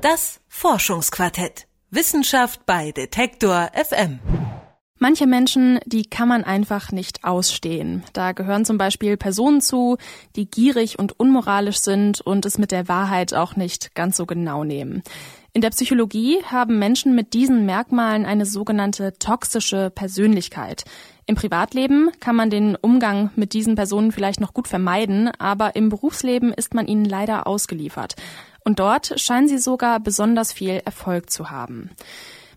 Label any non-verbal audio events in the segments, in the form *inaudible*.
Das Forschungsquartett. Wissenschaft bei Detektor FM. Manche Menschen, die kann man einfach nicht ausstehen. Da gehören zum Beispiel Personen zu, die gierig und unmoralisch sind und es mit der Wahrheit auch nicht ganz so genau nehmen. In der Psychologie haben Menschen mit diesen Merkmalen eine sogenannte toxische Persönlichkeit. Im Privatleben kann man den Umgang mit diesen Personen vielleicht noch gut vermeiden, aber im Berufsleben ist man ihnen leider ausgeliefert. Und dort scheinen sie sogar besonders viel Erfolg zu haben.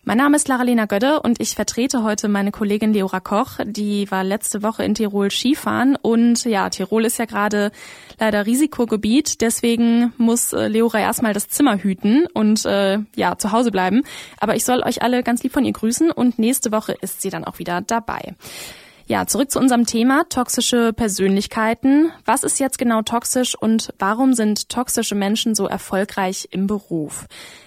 Mein Name ist Lara-Lena Gödde und ich vertrete heute meine Kollegin Leora Koch. Die war letzte Woche in Tirol Skifahren und ja, Tirol ist ja gerade leider Risikogebiet. Deswegen muss äh, Leora erstmal das Zimmer hüten und äh, ja, zu Hause bleiben. Aber ich soll euch alle ganz lieb von ihr grüßen und nächste Woche ist sie dann auch wieder dabei. Ja, zurück zu unserem Thema toxische Persönlichkeiten. Was ist jetzt genau toxisch und warum sind toxische Menschen so erfolgreich im Beruf?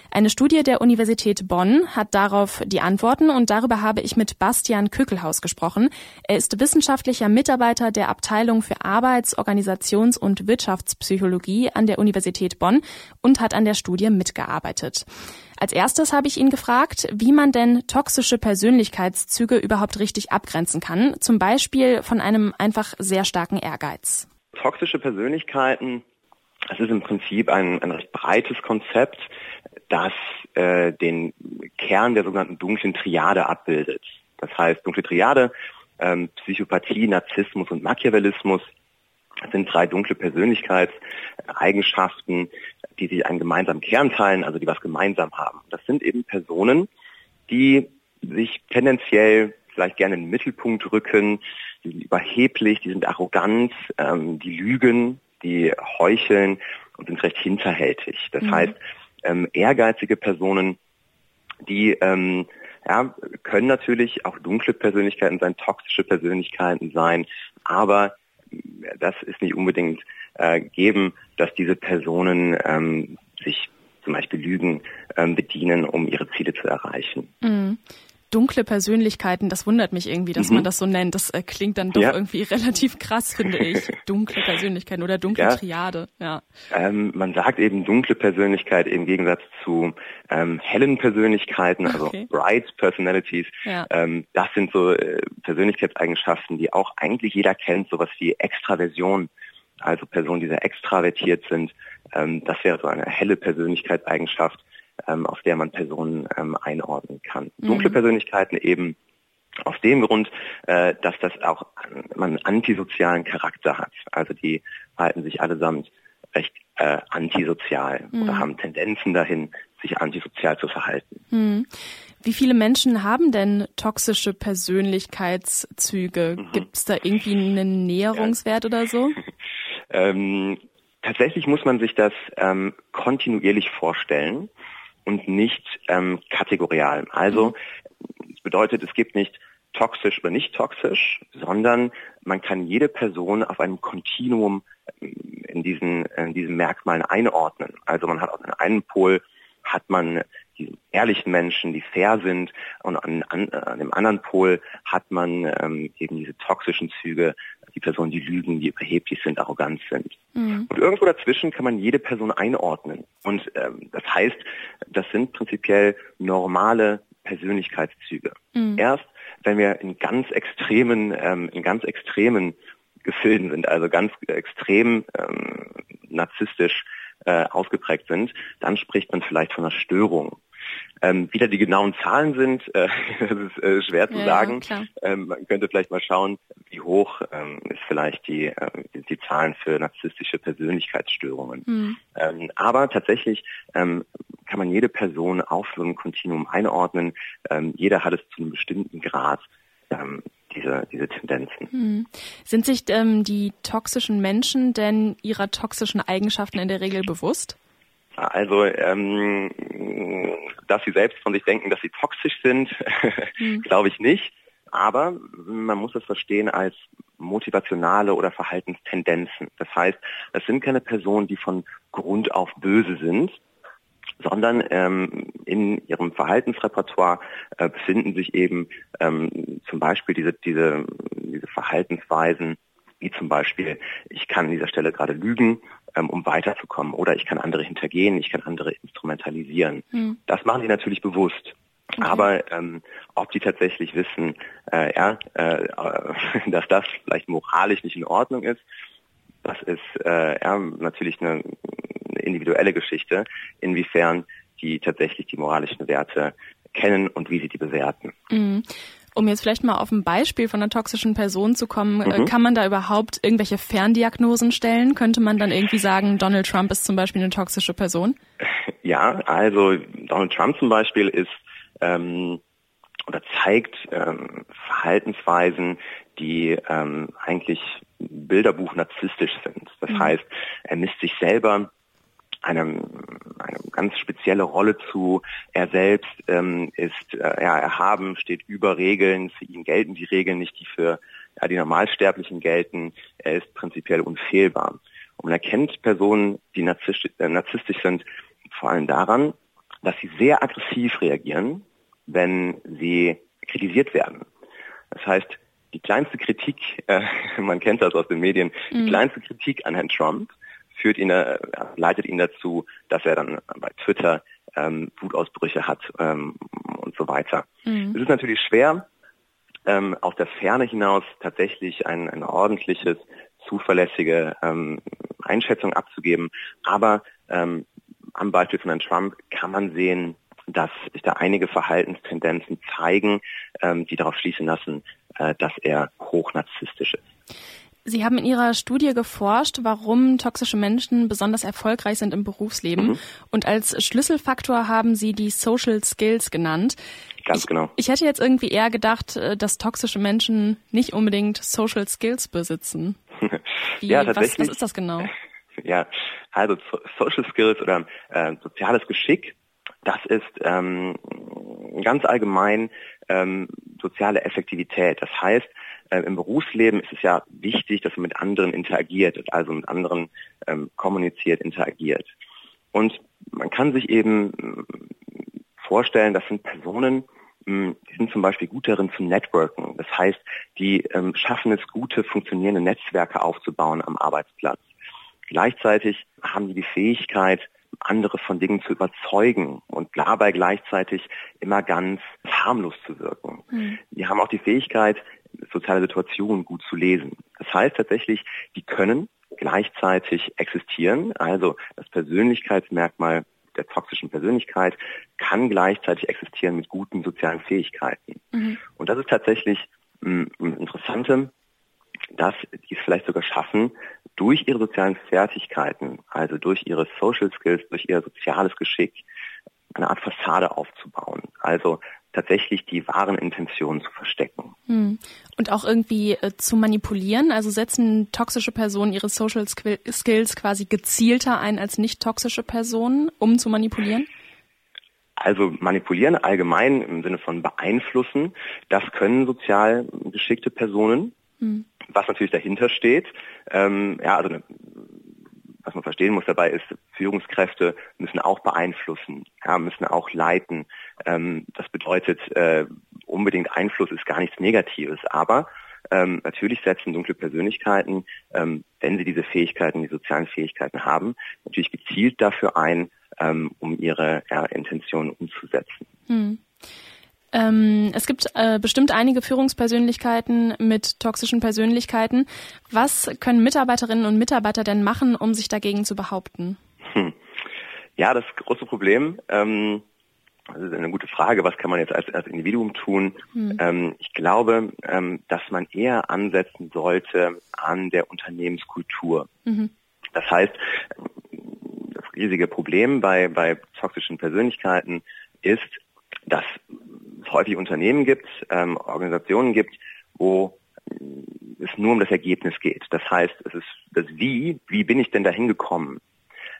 Eine Studie der Universität Bonn hat darauf die Antworten und darüber habe ich mit Bastian Kückelhaus gesprochen. Er ist wissenschaftlicher Mitarbeiter der Abteilung für Arbeits-, Organisations- und Wirtschaftspsychologie an der Universität Bonn und hat an der Studie mitgearbeitet. Als erstes habe ich ihn gefragt, wie man denn toxische Persönlichkeitszüge überhaupt richtig abgrenzen kann, zum Beispiel von einem einfach sehr starken Ehrgeiz. Toxische Persönlichkeiten, das ist im Prinzip ein, ein recht breites Konzept das äh, den Kern der sogenannten dunklen Triade abbildet. Das heißt, dunkle Triade, ähm, Psychopathie, Narzissmus und Machiavellismus sind drei dunkle Persönlichkeitseigenschaften, die sich einen gemeinsamen Kern teilen, also die was gemeinsam haben. Das sind eben Personen, die sich tendenziell vielleicht gerne in den Mittelpunkt rücken, die sind überheblich, die sind arrogant, ähm, die lügen, die heucheln und sind recht hinterhältig. Das mhm. heißt, ähm, ehrgeizige Personen, die ähm, ja, können natürlich auch dunkle Persönlichkeiten sein, toxische Persönlichkeiten sein, aber das ist nicht unbedingt äh, geben, dass diese Personen ähm, sich zum Beispiel Lügen ähm, bedienen, um ihre Ziele zu erreichen. Mhm dunkle Persönlichkeiten, das wundert mich irgendwie, dass mhm. man das so nennt. Das äh, klingt dann doch ja. irgendwie *laughs* relativ krass, finde ich. Dunkle Persönlichkeiten oder dunkle ja. Triade. Ja. Ähm, man sagt eben dunkle Persönlichkeit im Gegensatz zu ähm, hellen Persönlichkeiten, also okay. bright Personalities. Ja. Ähm, das sind so äh, Persönlichkeitseigenschaften, die auch eigentlich jeder kennt, sowas wie Extraversion. Also Personen, die sehr extravertiert sind. Ähm, das wäre so eine helle Persönlichkeitseigenschaft ähm, auf der man Personen ähm, einordnen kann. Mhm. Dunkle Persönlichkeiten eben aus dem Grund, äh, dass das auch man einen antisozialen Charakter hat. Also die verhalten sich allesamt recht äh, antisozial mhm. oder haben Tendenzen dahin, sich antisozial zu verhalten. Mhm. Wie viele Menschen haben denn toxische Persönlichkeitszüge? Mhm. Gibt es da irgendwie einen Näherungswert ja. oder so? *laughs* ähm, tatsächlich muss man sich das ähm, kontinuierlich vorstellen und nicht ähm, kategorial. Also das bedeutet, es gibt nicht toxisch oder nicht toxisch, sondern man kann jede Person auf einem Kontinuum ähm, in diesen, in diesen Merkmalen einordnen. Also man hat auf den einen Pol hat man die ehrlichen Menschen, die fair sind, und an, an, an dem anderen Pol hat man ähm, eben diese toxischen Züge, die Personen, die lügen, die überheblich sind, arrogant sind. Mhm. Und irgendwo dazwischen kann man jede Person einordnen. Und ähm, das heißt, das sind prinzipiell normale Persönlichkeitszüge. Mhm. Erst wenn wir in ganz extremen, ähm, in ganz extremen Gefilden sind, also ganz extrem ähm, narzisstisch äh, ausgeprägt sind, dann spricht man vielleicht von einer Störung. Ähm, wieder die genauen Zahlen sind, äh, *laughs* das ist äh, schwer zu ja, sagen. Ähm, man könnte vielleicht mal schauen, wie hoch ähm, ist vielleicht die, äh, die Zahlen für narzisstische Persönlichkeitsstörungen. Mhm. Aber tatsächlich ähm, kann man jede Person auf so ein Kontinuum einordnen. Ähm, jeder hat es zu einem bestimmten Grad diese, diese Tendenzen. Hm. Sind sich ähm, die toxischen Menschen denn ihrer toxischen Eigenschaften in der Regel bewusst? Also, ähm, dass sie selbst von sich denken, dass sie toxisch sind, *laughs* hm. glaube ich nicht. Aber man muss es verstehen als motivationale oder Verhaltenstendenzen. Das heißt, es sind keine Personen, die von Grund auf böse sind, sondern ähm, in ihrem Verhaltensrepertoire äh, befinden sich eben ähm, zum Beispiel diese, diese, diese Verhaltensweisen, wie zum Beispiel, ich kann an dieser Stelle gerade lügen, um weiterzukommen. Oder ich kann andere hintergehen, ich kann andere instrumentalisieren. Mhm. Das machen die natürlich bewusst. Okay. Aber ähm, ob die tatsächlich wissen, äh, ja, äh, *laughs* dass das vielleicht moralisch nicht in Ordnung ist, das ist äh, ja, natürlich eine, eine individuelle Geschichte, inwiefern die tatsächlich die moralischen Werte kennen und wie sie die bewerten. Mhm. Um jetzt vielleicht mal auf ein Beispiel von einer toxischen Person zu kommen, äh, mhm. kann man da überhaupt irgendwelche Ferndiagnosen stellen? Könnte man dann irgendwie sagen, Donald Trump ist zum Beispiel eine toxische Person? *laughs* Ja, also Donald Trump zum Beispiel ist ähm, oder zeigt ähm, Verhaltensweisen, die ähm, eigentlich Bilderbuch narzisstisch sind. Das mhm. heißt, er misst sich selber einem, eine ganz spezielle Rolle zu. Er selbst ähm, ist äh, ja, erhaben, steht über Regeln. Für ihn gelten die Regeln nicht, die für ja, die Normalsterblichen gelten. Er ist prinzipiell unfehlbar. Und man erkennt Personen, die narzisstisch, äh, narzisstisch sind, vor allem daran, dass sie sehr aggressiv reagieren, wenn sie kritisiert werden. Das heißt, die kleinste Kritik, äh, *laughs* man kennt das aus den Medien, mhm. die kleinste Kritik an Herrn Trump führt ihn, äh, leitet ihn dazu, dass er dann bei Twitter ähm, Wutausbrüche hat ähm, und so weiter. Mhm. Es ist natürlich schwer, ähm, aus der Ferne hinaus tatsächlich ein, eine ordentliches, zuverlässige ähm, Einschätzung abzugeben. Aber ähm, am Beispiel von Herrn Trump kann man sehen, dass sich da einige Verhaltenstendenzen zeigen, ähm, die darauf schließen lassen, äh, dass er hochnarzisstisch ist. Sie haben in Ihrer Studie geforscht, warum toxische Menschen besonders erfolgreich sind im Berufsleben. Mhm. Und als Schlüsselfaktor haben Sie die Social Skills genannt. Ganz ich, genau. Ich hätte jetzt irgendwie eher gedacht, äh, dass toxische Menschen nicht unbedingt Social Skills besitzen. *laughs* Wie, ja, tatsächlich. Was, was ist das genau? *laughs* Ja, also Social Skills oder äh, soziales Geschick, das ist ähm, ganz allgemein ähm, soziale Effektivität. Das heißt, äh, im Berufsleben ist es ja wichtig, dass man mit anderen interagiert, also mit anderen ähm, kommuniziert, interagiert. Und man kann sich eben äh, vorstellen, das sind Personen, hm, die sind zum Beispiel gut darin zu networken. Das heißt, die ähm, schaffen es, gute, funktionierende Netzwerke aufzubauen am Arbeitsplatz. Gleichzeitig haben die die Fähigkeit, andere von Dingen zu überzeugen und dabei gleichzeitig immer ganz harmlos zu wirken. Mhm. Die haben auch die Fähigkeit, soziale Situationen gut zu lesen. Das heißt tatsächlich, die können gleichzeitig existieren. Also das Persönlichkeitsmerkmal der toxischen Persönlichkeit kann gleichzeitig existieren mit guten sozialen Fähigkeiten. Mhm. Und das ist tatsächlich ein Interessante, dass die es vielleicht sogar schaffen, durch ihre sozialen Fertigkeiten, also durch ihre Social Skills, durch ihr soziales Geschick, eine Art Fassade aufzubauen. Also tatsächlich die wahren Intentionen zu verstecken. Hm. Und auch irgendwie äh, zu manipulieren? Also setzen toxische Personen ihre Social Skills quasi gezielter ein als nicht toxische Personen, um zu manipulieren? Also manipulieren allgemein im Sinne von beeinflussen, das können sozial geschickte Personen. Hm. Was natürlich dahinter steht, ähm, ja, also was man verstehen muss dabei ist, Führungskräfte müssen auch beeinflussen, ja, müssen auch leiten. Ähm, das bedeutet, äh, unbedingt Einfluss ist gar nichts Negatives, aber ähm, natürlich setzen dunkle Persönlichkeiten, ähm, wenn sie diese Fähigkeiten, die sozialen Fähigkeiten haben, natürlich gezielt dafür ein, ähm, um ihre ja, Intentionen umzusetzen. Hm. Ähm, es gibt äh, bestimmt einige Führungspersönlichkeiten mit toxischen Persönlichkeiten. Was können Mitarbeiterinnen und Mitarbeiter denn machen, um sich dagegen zu behaupten? Hm. Ja, das große Problem, ähm, das ist eine gute Frage, was kann man jetzt als, als Individuum tun? Hm. Ähm, ich glaube, ähm, dass man eher ansetzen sollte an der Unternehmenskultur. Mhm. Das heißt, das riesige Problem bei, bei toxischen Persönlichkeiten ist, dass es häufig Unternehmen gibt, ähm, Organisationen gibt, wo es nur um das Ergebnis geht. Das heißt, es ist das Wie, wie bin ich denn dahin gekommen?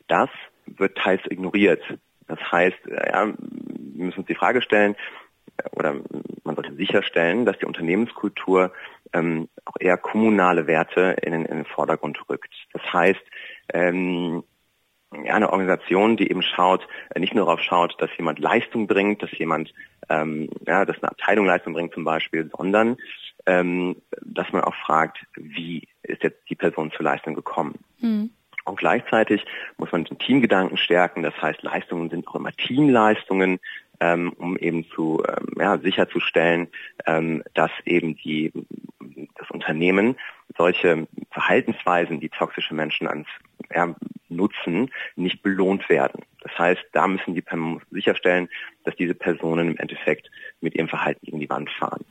Das wird teils ignoriert. Das heißt, äh, ja, wir müssen uns die Frage stellen, äh, oder man sollte sicherstellen, dass die Unternehmenskultur ähm, auch eher kommunale Werte in den, in den Vordergrund rückt. Das heißt, ähm, ja, eine Organisation, die eben schaut, äh, nicht nur darauf schaut, dass jemand Leistung bringt, dass jemand, ähm, ja, dass eine Abteilung Leistung bringt zum Beispiel, sondern ähm, dass man auch fragt, wie ist jetzt die Person zur Leistung gekommen. Mhm. Und gleichzeitig muss man den Teamgedanken stärken. Das heißt, Leistungen sind auch immer Teamleistungen, ähm, um eben zu ähm, ja, sicherzustellen, ähm, dass eben die das Unternehmen solche Verhaltensweisen, die toxische Menschen ans ja, nutzen, nicht belohnt werden. Das heißt, da müssen die sicherstellen, dass diese Personen im Endeffekt mit ihrem Verhalten gegen die Wand fahren.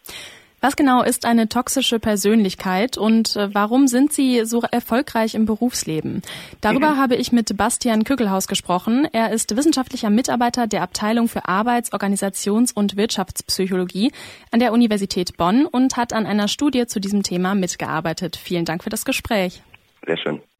Was genau ist eine toxische Persönlichkeit und äh, warum sind sie so erfolgreich im Berufsleben? Darüber mhm. habe ich mit Bastian Kügelhaus gesprochen. Er ist wissenschaftlicher Mitarbeiter der Abteilung für Arbeits-, Organisations- und Wirtschaftspsychologie an der Universität Bonn und hat an einer Studie zu diesem Thema mitgearbeitet. Vielen Dank für das Gespräch. Sehr schön.